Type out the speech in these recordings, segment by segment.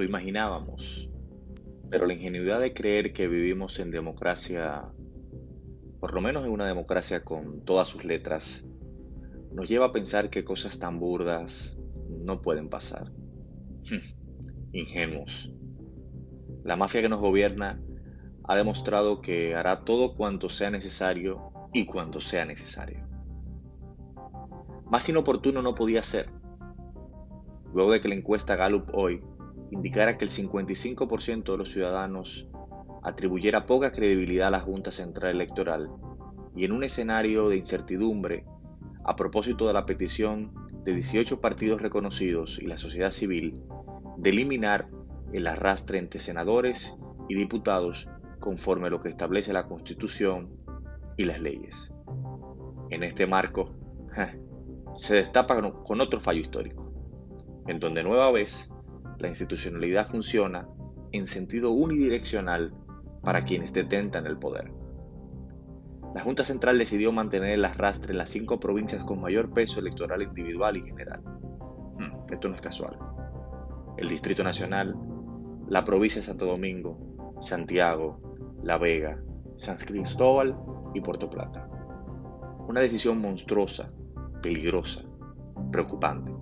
lo imaginábamos, pero la ingenuidad de creer que vivimos en democracia, por lo menos en una democracia con todas sus letras, nos lleva a pensar que cosas tan burdas no pueden pasar. Ingenuos. La mafia que nos gobierna ha demostrado que hará todo cuanto sea necesario y cuando sea necesario. Más inoportuno no podía ser. Luego de que la encuesta Gallup hoy indicara que el 55% de los ciudadanos atribuyera poca credibilidad a la Junta Central Electoral y en un escenario de incertidumbre a propósito de la petición de 18 partidos reconocidos y la sociedad civil de eliminar el arrastre entre senadores y diputados conforme a lo que establece la Constitución y las leyes. En este marco, se destapa con otro fallo histórico, en donde nueva vez la institucionalidad funciona en sentido unidireccional para quienes detentan el poder. La Junta Central decidió mantener el arrastre en las cinco provincias con mayor peso electoral individual y general. Hmm, esto no es casual. El Distrito Nacional, la provincia de Santo Domingo, Santiago, La Vega, San Cristóbal y Puerto Plata. Una decisión monstruosa, peligrosa, preocupante.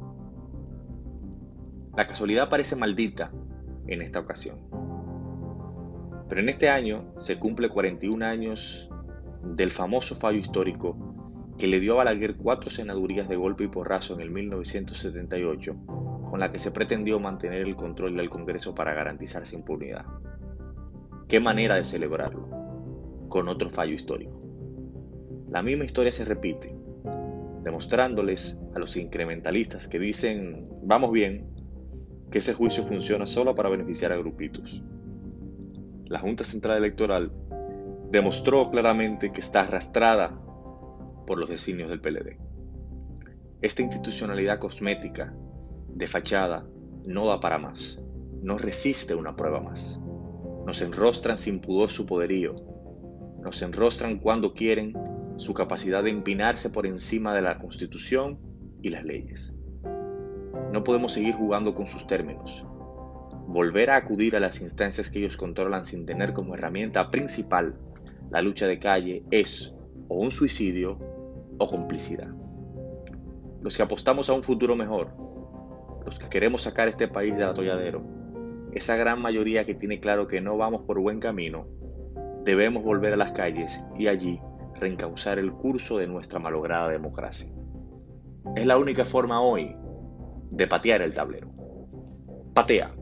La casualidad parece maldita en esta ocasión. Pero en este año se cumple 41 años del famoso fallo histórico que le dio a Balaguer cuatro senadurías de golpe y porrazo en el 1978, con la que se pretendió mantener el control del Congreso para garantizar su impunidad. ¿Qué manera de celebrarlo? Con otro fallo histórico. La misma historia se repite, demostrándoles a los incrementalistas que dicen, vamos bien, que ese juicio funciona solo para beneficiar a grupitos. La Junta Central Electoral demostró claramente que está arrastrada por los designios del PLD. Esta institucionalidad cosmética, de fachada, no da para más, no resiste una prueba más. Nos enrostran sin pudor su poderío, nos enrostran cuando quieren su capacidad de empinarse por encima de la Constitución y las leyes. No podemos seguir jugando con sus términos. Volver a acudir a las instancias que ellos controlan sin tener como herramienta principal la lucha de calle es o un suicidio o complicidad. Los que apostamos a un futuro mejor, los que queremos sacar este país del atolladero, esa gran mayoría que tiene claro que no vamos por buen camino, debemos volver a las calles y allí reencauzar el curso de nuestra malograda democracia. Es la única forma hoy de patear el tablero. Patea.